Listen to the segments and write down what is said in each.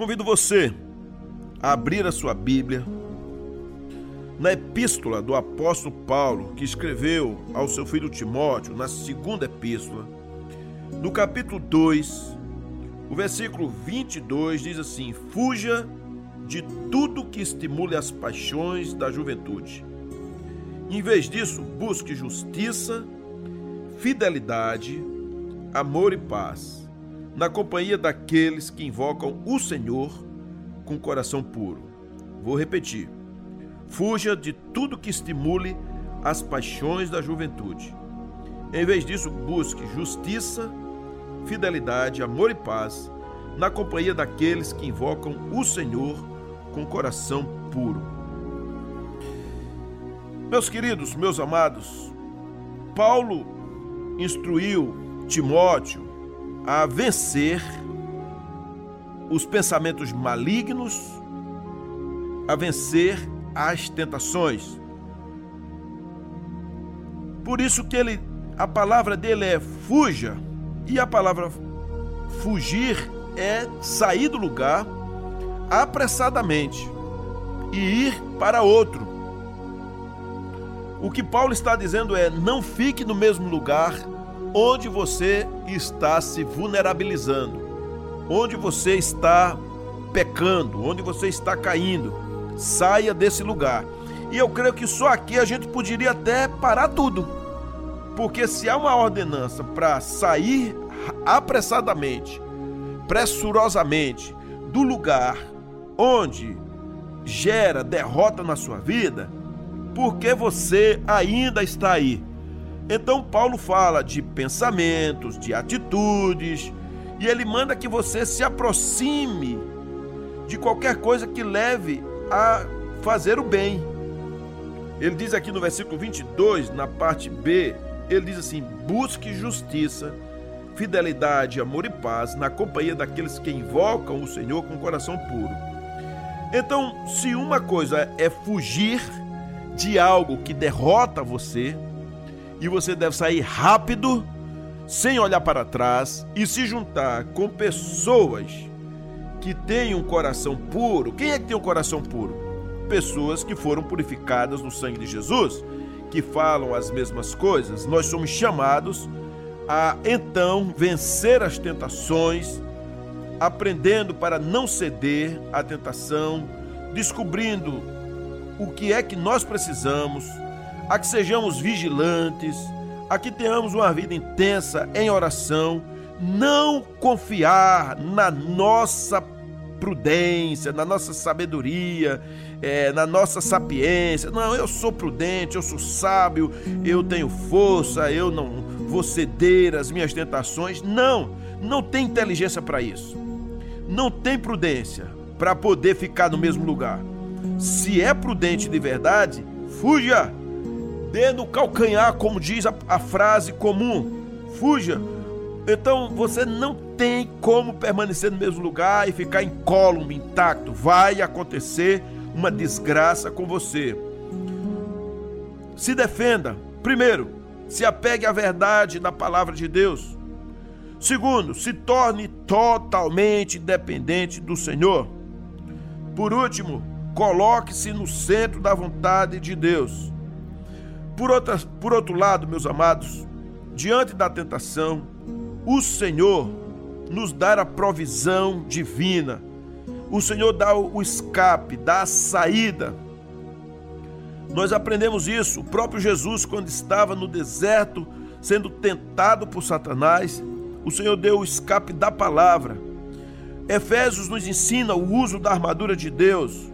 convido você a abrir a sua Bíblia na epístola do apóstolo Paulo, que escreveu ao seu filho Timóteo, na segunda epístola, no capítulo 2, o versículo 22 diz assim: Fuja de tudo que estimule as paixões da juventude. Em vez disso, busque justiça, fidelidade, amor e paz, na companhia daqueles que invocam o Senhor com coração puro. Vou repetir. Fuja de tudo que estimule as paixões da juventude. Em vez disso, busque justiça, fidelidade, amor e paz, na companhia daqueles que invocam o Senhor com coração puro. Meus queridos, meus amados, Paulo instruiu Timóteo a vencer os pensamentos malignos, a vencer as tentações. Por isso que ele a palavra dele é fuja e a palavra fugir é sair do lugar apressadamente e ir para outro. O que Paulo está dizendo é: não fique no mesmo lugar onde você está se vulnerabilizando, onde você está pecando, onde você está caindo saia desse lugar. E eu creio que só aqui a gente poderia até parar tudo. Porque se há uma ordenança para sair apressadamente, pressurosamente do lugar onde gera derrota na sua vida, porque você ainda está aí. Então Paulo fala de pensamentos, de atitudes, e ele manda que você se aproxime de qualquer coisa que leve a fazer o bem. Ele diz aqui no versículo 22, na parte B, ele diz assim: busque justiça, fidelidade, amor e paz na companhia daqueles que invocam o Senhor com coração puro. Então, se uma coisa é fugir de algo que derrota você, e você deve sair rápido, sem olhar para trás e se juntar com pessoas que tem um coração puro. Quem é que tem um coração puro? Pessoas que foram purificadas no sangue de Jesus, que falam as mesmas coisas. Nós somos chamados a então vencer as tentações, aprendendo para não ceder à tentação, descobrindo o que é que nós precisamos, a que sejamos vigilantes, a que tenhamos uma vida intensa em oração não confiar na nossa prudência, na nossa sabedoria, é, na nossa sapiência. Não, eu sou prudente, eu sou sábio, eu tenho força, eu não vou ceder às minhas tentações. Não, não tem inteligência para isso. Não tem prudência para poder ficar no mesmo lugar. Se é prudente de verdade, fuja. Dê no calcanhar, como diz a, a frase comum. Fuja então você não tem como permanecer no mesmo lugar e ficar incólume, intacto. Vai acontecer uma desgraça com você. Se defenda. Primeiro, se apegue à verdade da palavra de Deus. Segundo, se torne totalmente dependente do Senhor. Por último, coloque-se no centro da vontade de Deus. Por, por outro lado, meus amados, diante da tentação, o Senhor nos dá a provisão divina. O Senhor dá o escape, dá a saída. Nós aprendemos isso. O próprio Jesus, quando estava no deserto, sendo tentado por Satanás, o Senhor deu o escape da palavra. Efésios nos ensina o uso da armadura de Deus.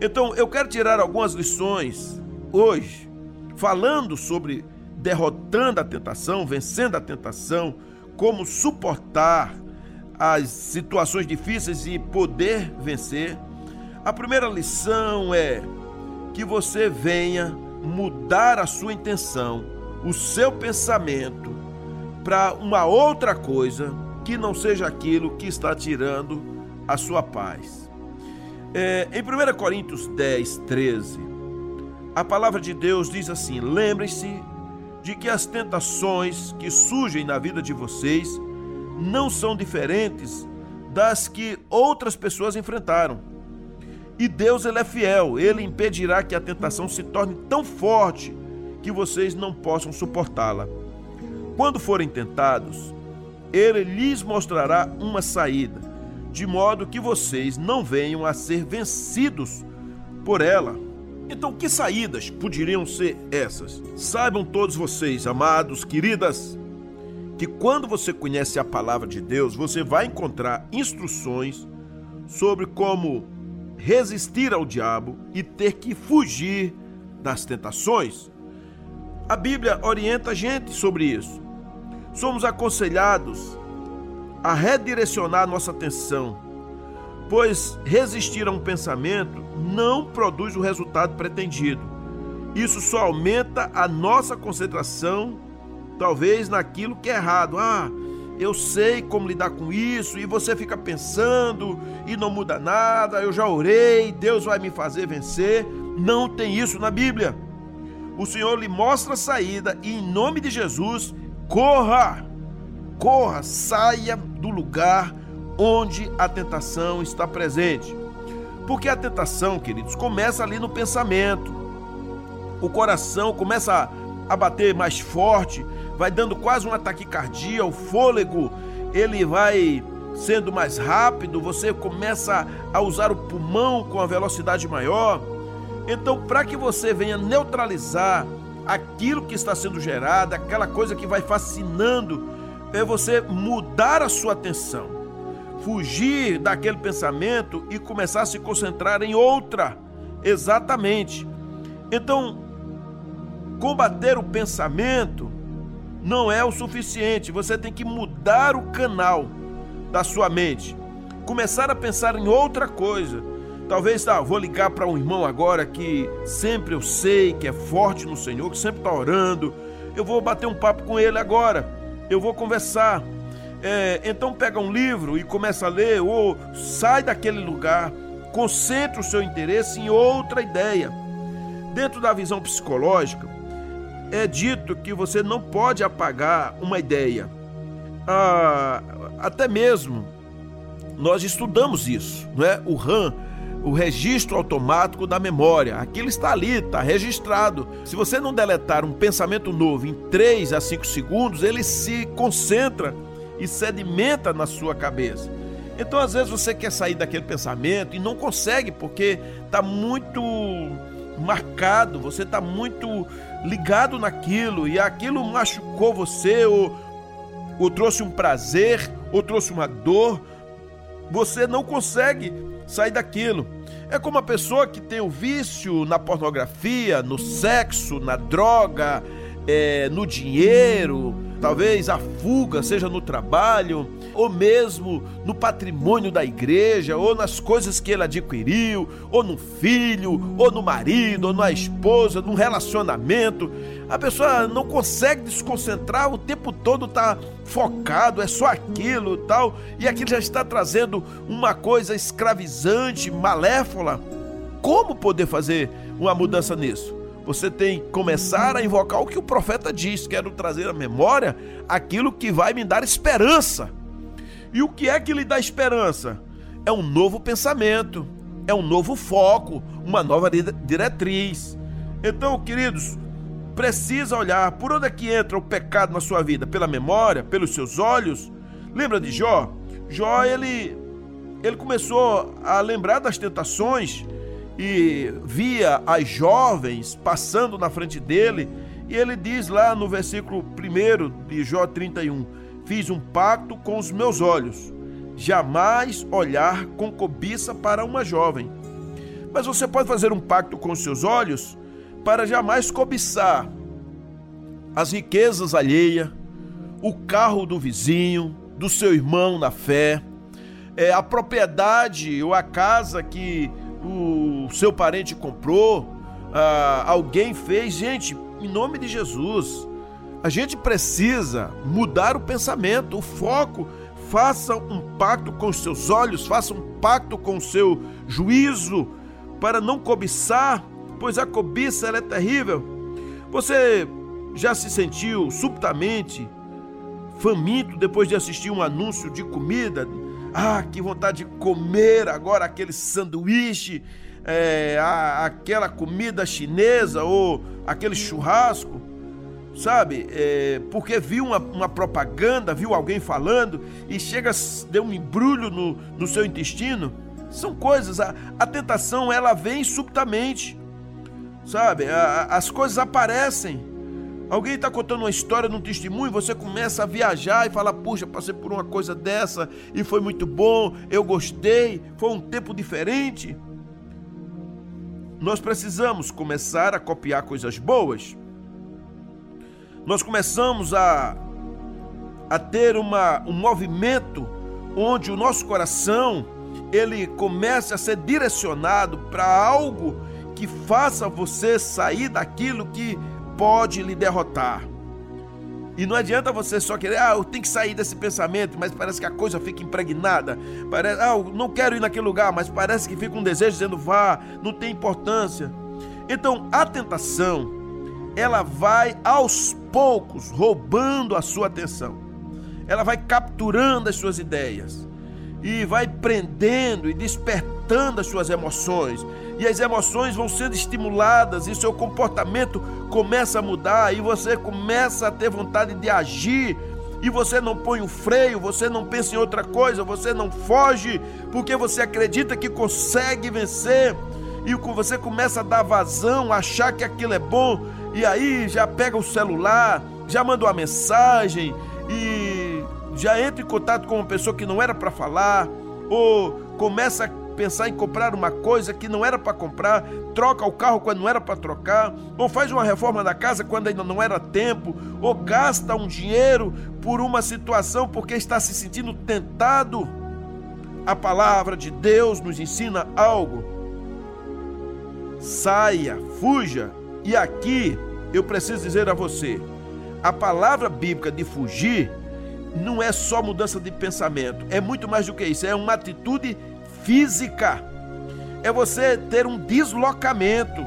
Então, eu quero tirar algumas lições hoje, falando sobre derrotando a tentação, vencendo a tentação, como suportar as situações difíceis e poder vencer, a primeira lição é que você venha mudar a sua intenção, o seu pensamento para uma outra coisa que não seja aquilo que está tirando a sua paz. É, em 1 Coríntios 10, 13, a palavra de Deus diz assim: lembre-se de que as tentações que surgem na vida de vocês não são diferentes das que outras pessoas enfrentaram. E Deus ele é fiel, ele impedirá que a tentação se torne tão forte que vocês não possam suportá-la. Quando forem tentados, ele lhes mostrará uma saída, de modo que vocês não venham a ser vencidos por ela. Então, que saídas poderiam ser essas? Saibam todos vocês, amados, queridas, que quando você conhece a palavra de Deus, você vai encontrar instruções sobre como resistir ao diabo e ter que fugir das tentações. A Bíblia orienta a gente sobre isso. Somos aconselhados a redirecionar nossa atenção, pois resistir a um pensamento não produz o resultado pretendido. Isso só aumenta a nossa concentração talvez naquilo que é errado. Ah, eu sei como lidar com isso, e você fica pensando e não muda nada. Eu já orei, Deus vai me fazer vencer. Não tem isso na Bíblia. O Senhor lhe mostra a saída e, em nome de Jesus, corra, corra, saia do lugar onde a tentação está presente. Porque a tentação, queridos, começa ali no pensamento. O coração começa a bater mais forte, vai dando quase uma taquicardia, o fôlego ele vai sendo mais rápido, você começa a usar o pulmão com a velocidade maior. Então, para que você venha neutralizar aquilo que está sendo gerado, aquela coisa que vai fascinando, é você mudar a sua atenção, fugir daquele pensamento e começar a se concentrar em outra. Exatamente. Então, combater o pensamento não é o suficiente. Você tem que mudar o canal da sua mente. Começar a pensar em outra coisa. Talvez, tá, vou ligar para um irmão agora que sempre eu sei que é forte no Senhor, que sempre está orando. Eu vou bater um papo com ele agora. Eu vou conversar. É, então pega um livro e começa a ler, ou sai daquele lugar, concentre o seu interesse em outra ideia. Dentro da visão psicológica, é dito que você não pode apagar uma ideia. Ah, até mesmo nós estudamos isso, não é? O RAM, o registro automático da memória. Aquilo está ali, está registrado. Se você não deletar um pensamento novo em 3 a 5 segundos, ele se concentra e sedimenta na sua cabeça. Então, às vezes, você quer sair daquele pensamento e não consegue porque está muito marcado, você está muito ligado naquilo e aquilo machucou você ou, ou trouxe um prazer ou trouxe uma dor, você não consegue sair daquilo. É como a pessoa que tem o vício na pornografia, no sexo, na droga, é, no dinheiro, talvez a fuga seja no trabalho, ou mesmo no patrimônio da igreja, ou nas coisas que ele adquiriu, ou no filho, ou no marido, ou na esposa, num relacionamento. A pessoa não consegue desconcentrar, o tempo todo está focado, é só aquilo tal, e aquilo já está trazendo uma coisa escravizante, malévola. Como poder fazer uma mudança nisso? Você tem que começar a invocar o que o profeta diz. Quero trazer à memória aquilo que vai me dar esperança. E o que é que lhe dá esperança? É um novo pensamento, é um novo foco, uma nova diretriz. Então, queridos, precisa olhar por onde é que entra o pecado na sua vida? Pela memória, pelos seus olhos? Lembra de Jó? Jó, ele, ele começou a lembrar das tentações e via as jovens passando na frente dele, e ele diz lá no versículo 1 de Jó 31: Fiz um pacto com os meus olhos, jamais olhar com cobiça para uma jovem. Mas você pode fazer um pacto com os seus olhos para jamais cobiçar as riquezas alheias, o carro do vizinho, do seu irmão na fé, é, a propriedade ou a casa que o seu parente comprou, ah, alguém fez. Gente, em nome de Jesus, a gente precisa mudar o pensamento, o foco. Faça um pacto com os seus olhos, faça um pacto com o seu juízo, para não cobiçar, pois a cobiça é terrível. Você já se sentiu subitamente faminto depois de assistir um anúncio de comida Ah, que vontade de comer agora aquele sanduíche, é, a, aquela comida chinesa ou aquele churrasco, sabe? É, porque viu uma, uma, propaganda, viu alguém falando e chega, deu um embrulho no, no seu intestino. São coisas, a, a tentação ela vem subitamente, sabe? A, as coisas aparecem. Alguém está contando uma história num testemunho, você começa a viajar e fala: Puxa, passei por uma coisa dessa e foi muito bom, eu gostei, foi um tempo diferente. Nós precisamos começar a copiar coisas boas. Nós começamos a, a ter uma, um movimento onde o nosso coração ele comece a ser direcionado para algo que faça você sair daquilo que pode lhe derrotar. E não adianta você só querer, ah, eu tenho que sair desse pensamento, mas parece que a coisa fica impregnada. Parece, ah, eu não quero ir naquele lugar, mas parece que fica um desejo dizendo, vá, não tem importância. Então, a tentação, ela vai aos poucos roubando a sua atenção. Ela vai capturando as suas ideias e vai prendendo e despertando as suas emoções. E as emoções vão sendo estimuladas e seu comportamento começa a mudar e você começa a ter vontade de agir. E você não põe o freio, você não pensa em outra coisa, você não foge, porque você acredita que consegue vencer. E você começa a dar vazão, achar que aquilo é bom, e aí já pega o celular, já manda uma mensagem e já entra em contato com uma pessoa que não era para falar, ou começa a pensar em comprar uma coisa que não era para comprar, troca o carro quando não era para trocar, ou faz uma reforma da casa quando ainda não era tempo, ou gasta um dinheiro por uma situação porque está se sentindo tentado. A palavra de Deus nos ensina algo. Saia, fuja. E aqui eu preciso dizer a você: a palavra bíblica de fugir não é só mudança de pensamento, é muito mais do que isso, é uma atitude física, é você ter um deslocamento,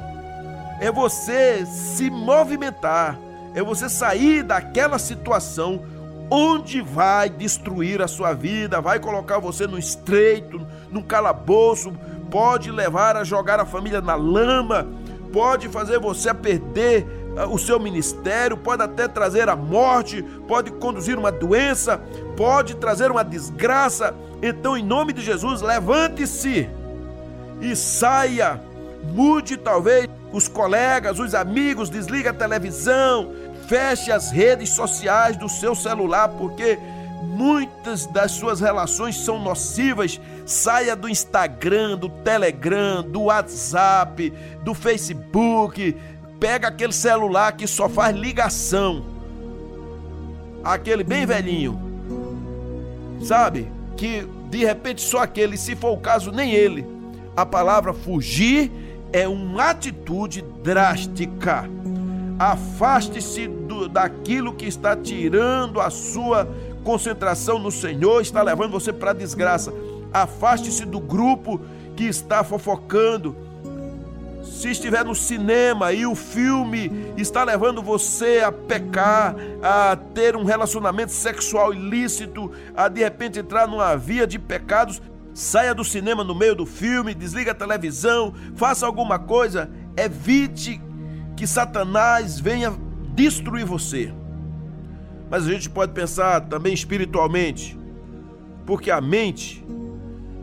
é você se movimentar, é você sair daquela situação onde vai destruir a sua vida, vai colocar você no estreito, no calabouço, pode levar a jogar a família na lama, pode fazer você a perder o seu ministério, pode até trazer a morte, pode conduzir uma doença, pode trazer uma desgraça. Então, em nome de Jesus, levante-se e saia. Mude talvez os colegas, os amigos, desligue a televisão, feche as redes sociais do seu celular, porque muitas das suas relações são nocivas. Saia do Instagram, do Telegram, do WhatsApp, do Facebook, pega aquele celular que só faz ligação, aquele bem velhinho, sabe? Que de repente só aquele, se for o caso, nem ele. A palavra fugir é uma atitude drástica. Afaste-se daquilo que está tirando a sua concentração no Senhor, está levando você para a desgraça. Afaste-se do grupo que está fofocando se estiver no cinema e o filme está levando você a pecar, a ter um relacionamento sexual ilícito, a de repente entrar numa via de pecados, saia do cinema no meio do filme, desliga a televisão, faça alguma coisa, evite que Satanás venha destruir você. Mas a gente pode pensar também espiritualmente, porque a mente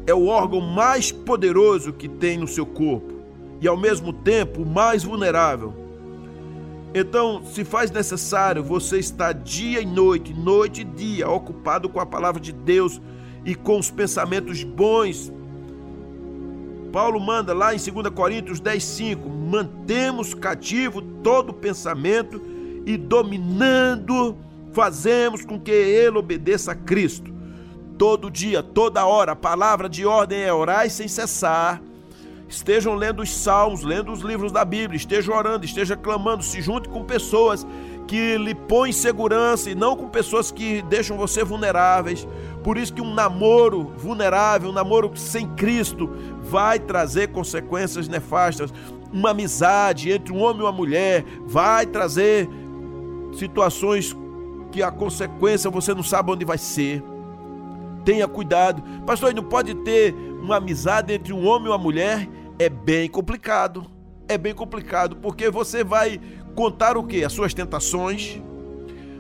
é o órgão mais poderoso que tem no seu corpo e ao mesmo tempo mais vulnerável. Então, se faz necessário você estar dia e noite, noite e dia, ocupado com a palavra de Deus e com os pensamentos bons. Paulo manda lá em 2 Coríntios 10, 5: mantemos cativo todo pensamento e dominando, fazemos com que ele obedeça a Cristo. Todo dia, toda hora, a palavra de ordem é orar sem cessar estejam lendo os salmos, lendo os livros da Bíblia, estejam orando, estejam clamando, se junte com pessoas que lhe põem segurança e não com pessoas que deixam você vulneráveis. Por isso que um namoro vulnerável, um namoro sem Cristo, vai trazer consequências nefastas. Uma amizade entre um homem e uma mulher vai trazer situações que a consequência você não sabe onde vai ser. Tenha cuidado. Pastor, não pode ter uma amizade entre um homem e uma mulher? É bem complicado. É bem complicado, porque você vai contar o que? As suas tentações.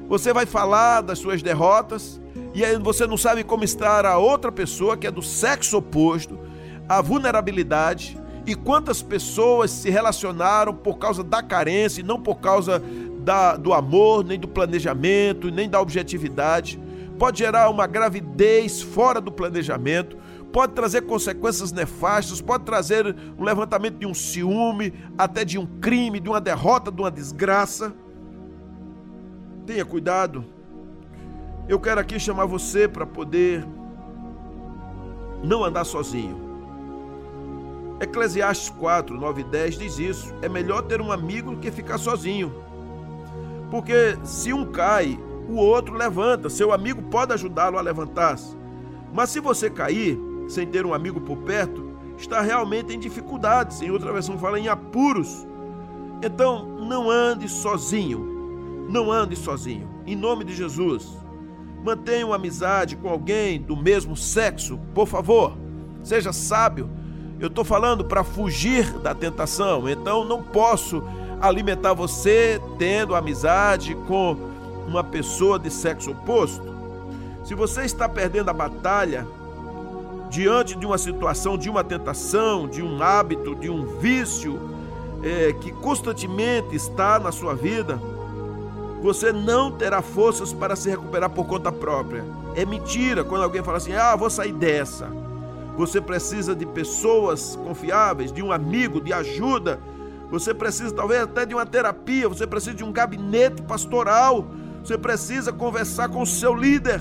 Você vai falar das suas derrotas. E aí você não sabe como estar a outra pessoa que é do sexo oposto, a vulnerabilidade e quantas pessoas se relacionaram por causa da carência e não por causa da, do amor, nem do planejamento, nem da objetividade. Pode gerar uma gravidez fora do planejamento, pode trazer consequências nefastas, pode trazer um levantamento de um ciúme, até de um crime, de uma derrota, de uma desgraça. Tenha cuidado. Eu quero aqui chamar você para poder não andar sozinho. Eclesiastes 4, 9 e 10 diz isso. É melhor ter um amigo do que ficar sozinho. Porque se um cai, o outro levanta. Seu amigo pode ajudá-lo a levantar-se. Mas se você cair sem ter um amigo por perto, está realmente em dificuldades. Em outra versão fala em apuros. Então, não ande sozinho. Não ande sozinho. Em nome de Jesus. Mantenha uma amizade com alguém do mesmo sexo, por favor. Seja sábio eu estou falando para fugir da tentação, então não posso alimentar você tendo amizade com uma pessoa de sexo oposto. Se você está perdendo a batalha diante de uma situação, de uma tentação, de um hábito, de um vício é, que constantemente está na sua vida, você não terá forças para se recuperar por conta própria. É mentira quando alguém fala assim: ah, vou sair dessa. Você precisa de pessoas confiáveis, de um amigo, de ajuda. Você precisa talvez até de uma terapia, você precisa de um gabinete pastoral. Você precisa conversar com o seu líder.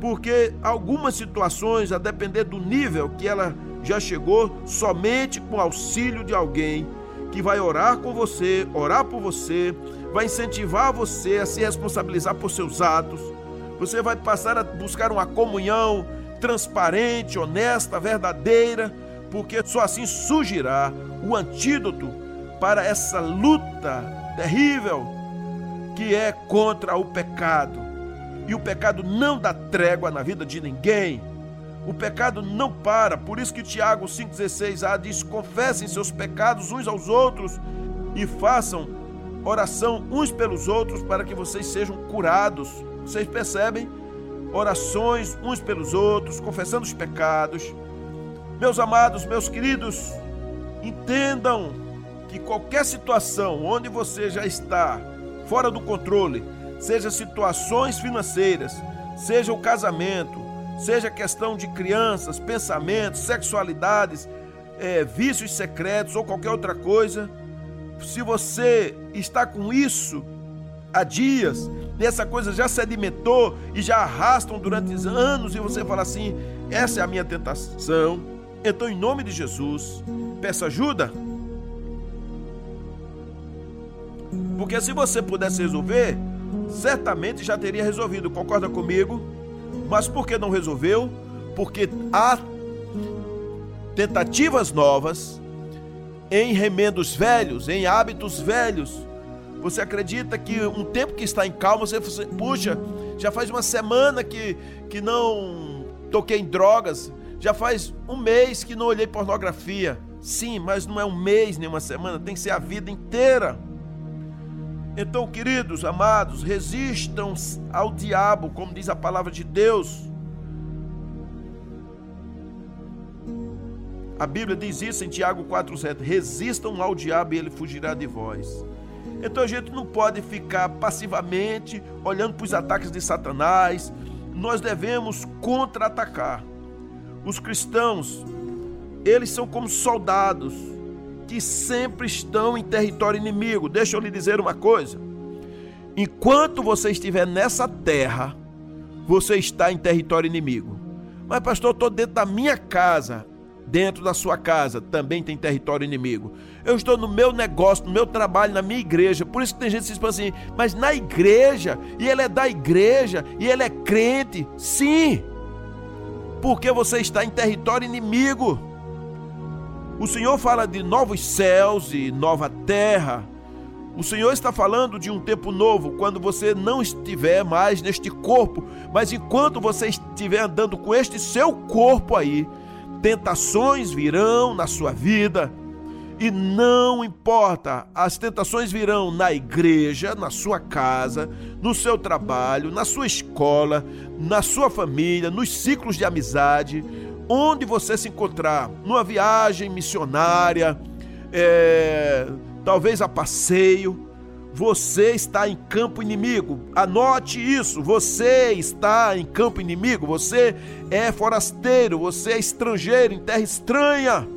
Porque algumas situações, a depender do nível que ela já chegou, somente com o auxílio de alguém que vai orar com você, orar por você, vai incentivar você a se responsabilizar por seus atos. Você vai passar a buscar uma comunhão, transparente, honesta, verdadeira, porque só assim surgirá o antídoto para essa luta terrível que é contra o pecado. E o pecado não dá trégua na vida de ninguém. O pecado não para, por isso que Tiago 5,16a diz: confessem seus pecados uns aos outros e façam oração uns pelos outros para que vocês sejam curados. Vocês percebem? orações uns pelos outros, confessando os pecados. Meus amados, meus queridos, entendam que qualquer situação onde você já está fora do controle, seja situações financeiras, seja o casamento, seja questão de crianças, pensamentos, sexualidades, é, vícios secretos ou qualquer outra coisa, se você está com isso há dias, e essa coisa já sedimentou e já arrastam durante anos, e você fala assim: essa é a minha tentação. Então, em nome de Jesus, peça ajuda. Porque se você pudesse resolver, certamente já teria resolvido, concorda comigo? Mas por que não resolveu? Porque há tentativas novas em remendos velhos, em hábitos velhos você acredita que um tempo que está em calma, você, puxa, já faz uma semana que, que não toquei em drogas, já faz um mês que não olhei pornografia. Sim, mas não é um mês nem uma semana, tem que ser a vida inteira. Então, queridos, amados, resistam ao diabo, como diz a palavra de Deus. A Bíblia diz isso em Tiago 4,7: resistam ao diabo e ele fugirá de vós. Então a gente não pode ficar passivamente olhando para os ataques de Satanás. Nós devemos contra-atacar. Os cristãos, eles são como soldados que sempre estão em território inimigo. Deixa eu lhe dizer uma coisa. Enquanto você estiver nessa terra, você está em território inimigo. Mas, pastor, eu estou dentro da minha casa dentro da sua casa também tem território inimigo. Eu estou no meu negócio, no meu trabalho, na minha igreja. Por isso que tem gente que se diz assim, mas na igreja, e ele é da igreja, e ele é crente. Sim, porque você está em território inimigo. O Senhor fala de novos céus e nova terra. O Senhor está falando de um tempo novo, quando você não estiver mais neste corpo, mas enquanto você estiver andando com este seu corpo aí, tentações virão na sua vida. E não importa, as tentações virão na igreja, na sua casa, no seu trabalho, na sua escola, na sua família, nos ciclos de amizade, onde você se encontrar, numa viagem missionária, é, talvez a passeio, você está em campo inimigo. Anote isso. Você está em campo inimigo. Você é forasteiro. Você é estrangeiro em terra estranha.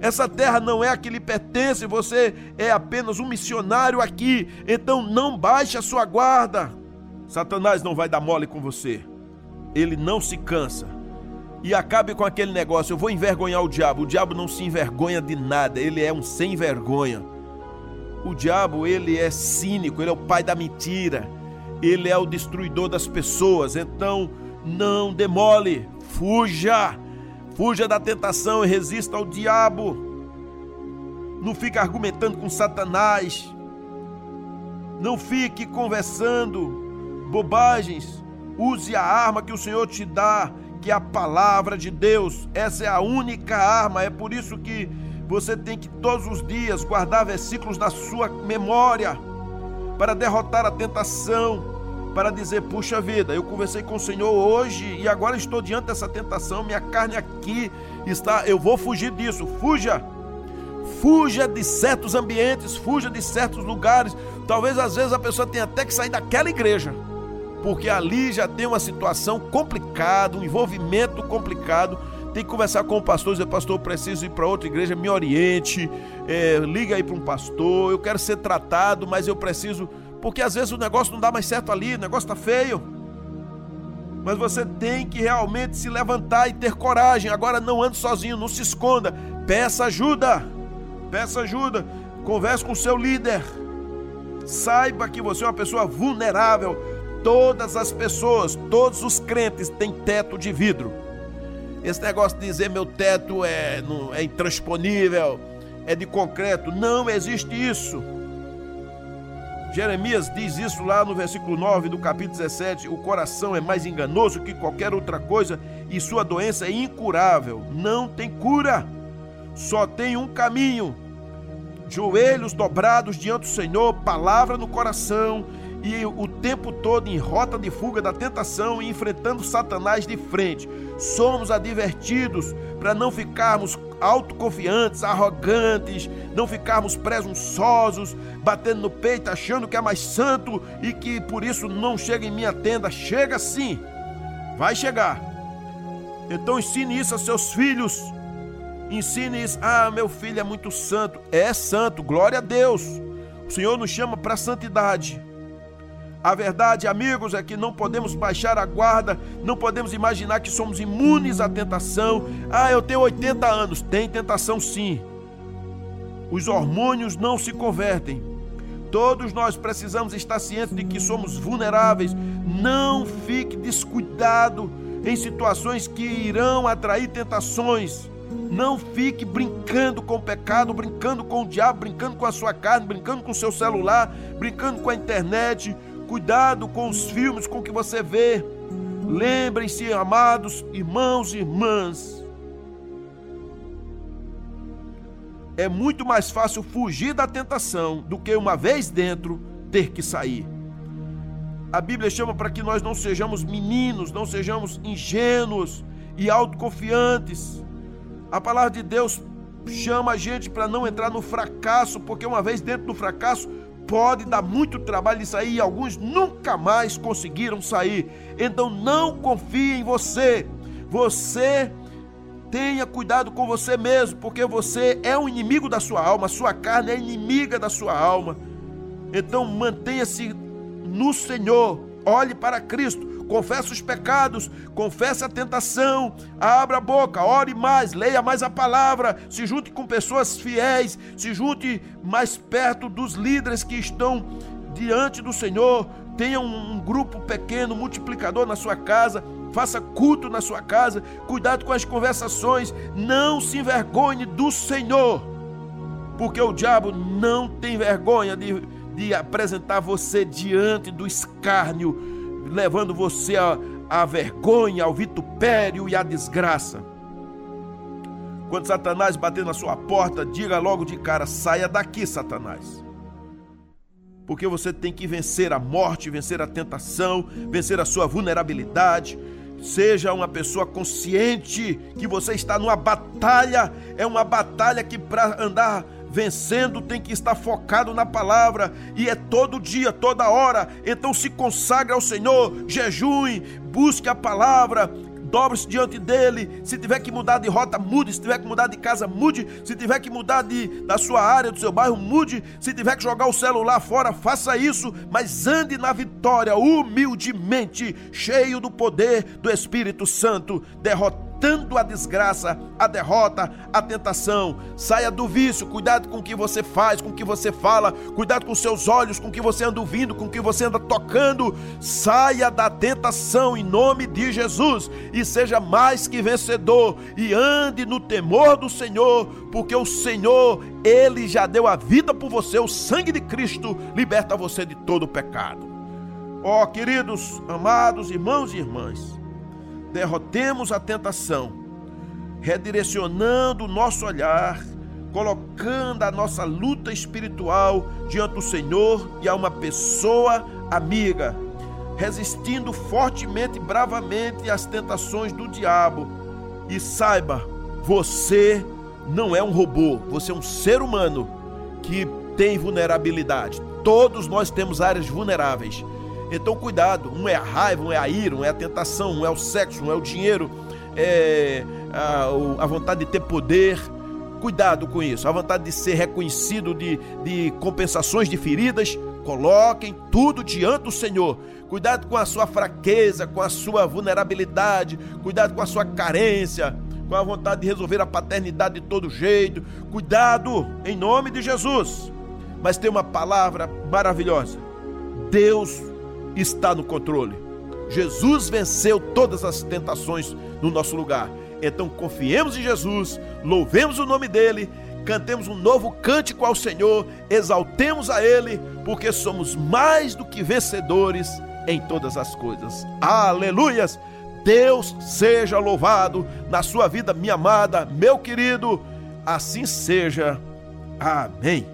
Essa terra não é a que lhe pertence. Você é apenas um missionário aqui. Então não baixe a sua guarda. Satanás não vai dar mole com você. Ele não se cansa. E acabe com aquele negócio. Eu vou envergonhar o diabo. O diabo não se envergonha de nada. Ele é um sem vergonha. O diabo, ele é cínico, ele é o pai da mentira, ele é o destruidor das pessoas. Então, não demole, fuja, fuja da tentação e resista ao diabo. Não fique argumentando com Satanás. Não fique conversando bobagens. Use a arma que o Senhor te dá, que a palavra de Deus. Essa é a única arma. É por isso que você tem que todos os dias guardar versículos na sua memória para derrotar a tentação, para dizer: puxa vida, eu conversei com o Senhor hoje e agora estou diante dessa tentação, minha carne aqui está, eu vou fugir disso. Fuja! Fuja de certos ambientes, fuja de certos lugares. Talvez às vezes a pessoa tenha até que sair daquela igreja, porque ali já tem uma situação complicada, um envolvimento complicado tem que conversar com o pastor, dizer, pastor, preciso ir para outra igreja, me oriente, é, liga aí para um pastor, eu quero ser tratado, mas eu preciso, porque às vezes o negócio não dá mais certo ali, o negócio está feio. Mas você tem que realmente se levantar e ter coragem. Agora não ande sozinho, não se esconda. Peça ajuda. Peça ajuda. Converse com o seu líder. Saiba que você é uma pessoa vulnerável. Todas as pessoas, todos os crentes têm teto de vidro. Esse negócio de dizer meu teto é, não, é intransponível, é de concreto. Não existe isso. Jeremias diz isso lá no versículo 9 do capítulo 17: O coração é mais enganoso que qualquer outra coisa e sua doença é incurável. Não tem cura, só tem um caminho. Joelhos dobrados diante do Senhor, palavra no coração e o tempo todo em rota de fuga da tentação e enfrentando Satanás de frente. Somos advertidos para não ficarmos autoconfiantes, arrogantes, não ficarmos presunçosos, batendo no peito, achando que é mais santo e que por isso não chega em minha tenda. Chega sim, vai chegar. Então ensine isso a seus filhos. Ensine isso. Ah, meu filho é muito santo. É santo, glória a Deus. O Senhor nos chama para santidade. A verdade, amigos, é que não podemos baixar a guarda, não podemos imaginar que somos imunes à tentação. Ah, eu tenho 80 anos. Tem tentação sim. Os hormônios não se convertem. Todos nós precisamos estar cientes de que somos vulneráveis. Não fique descuidado em situações que irão atrair tentações. Não fique brincando com o pecado, brincando com o diabo, brincando com a sua carne, brincando com o seu celular, brincando com a internet Cuidado com os filmes com que você vê. Lembrem-se, amados irmãos e irmãs, é muito mais fácil fugir da tentação do que uma vez dentro ter que sair. A Bíblia chama para que nós não sejamos meninos, não sejamos ingênuos e autoconfiantes. A palavra de Deus chama a gente para não entrar no fracasso, porque uma vez dentro do fracasso, pode dar muito trabalho de sair e alguns nunca mais conseguiram sair. Então não confie em você. Você tenha cuidado com você mesmo, porque você é um inimigo da sua alma, a sua carne é inimiga da sua alma. Então mantenha-se no Senhor, olhe para Cristo, confesse os pecados, confesse a tentação, abra a boca, ore mais, leia mais a palavra, se junte com pessoas fiéis, se junte mais perto dos líderes que estão diante do Senhor, tenha um, grupo pequeno, multiplicador na sua casa, faça culto na sua casa, cuidado com as conversações, não se envergonhe do Senhor, porque o diabo não tem vergonha de de apresentar você diante do escárnio, levando você à, vergonha, ao vitupério e à desgraça. Quando Satanás bater na sua porta, diga logo de cara: saia daqui, Satanás. Porque você tem que vencer a morte, vencer a tentação, vencer a sua vulnerabilidade. Seja uma pessoa consciente que você está numa batalha, é uma batalha que para andar vencendo tem que estar focado na palavra e é todo dia, toda hora. Então se consagre ao Senhor, jejue, busque a palavra, dobre-se diante dele. Se tiver que mudar de rota, mude. Se tiver que mudar de casa, mude. Se tiver que mudar de, da sua área, do seu bairro, mude. Se tiver que jogar o celular fora, faça isso. Mas ande na vitória, humildemente, cheio do poder do Espírito Santo, derrotando evitando a desgraça, a derrota, a tentação. Saia do vício, cuidado com o que você faz, com o que você fala, cuidado com seus olhos, com o que você anda ouvindo, com o que você anda tocando. Saia da tentação em nome de Jesus e seja mais que vencedor e ande no temor do Senhor, porque o Senhor, ele já deu a vida por você, o sangue de Cristo liberta você de todo o pecado. Ó, oh, queridos, amados irmãos e irmãs, derrotemos a tentação, redirecionando o nosso olhar, colocando a nossa luta espiritual diante do Senhor e a uma pessoa amiga, resistindo fortemente e bravamente às tentações do diabo. E saiba, você não é um robô, você é um ser humano que tem vulnerabilidade. Todos nós temos áreas vulneráveis. Então, cuidado. Um é a raiva, um é a ira, um é a tentação, um é o sexo, um é o dinheiro, é a, a vontade de ter poder. Cuidado com isso. A vontade de ser reconhecido, de, de compensações de feridas. Coloquem tudo diante do Senhor. Cuidado com a sua fraqueza, com a sua vulnerabilidade. Cuidado com a sua carência, com a vontade de resolver a paternidade de todo jeito. Cuidado, em nome de Jesus. Mas tem uma palavra maravilhosa. Deus está no controle. Jesus venceu todas as tentações no nosso lugar. Então confiemos em Jesus, louvemos o nome dele, cantemos um novo cântico ao Senhor, exaltemos a ele, porque somos mais do que vencedores em todas as coisas. Aleluias! Deus seja louvado na sua vida, minha amada, meu querido. Assim seja. Amém.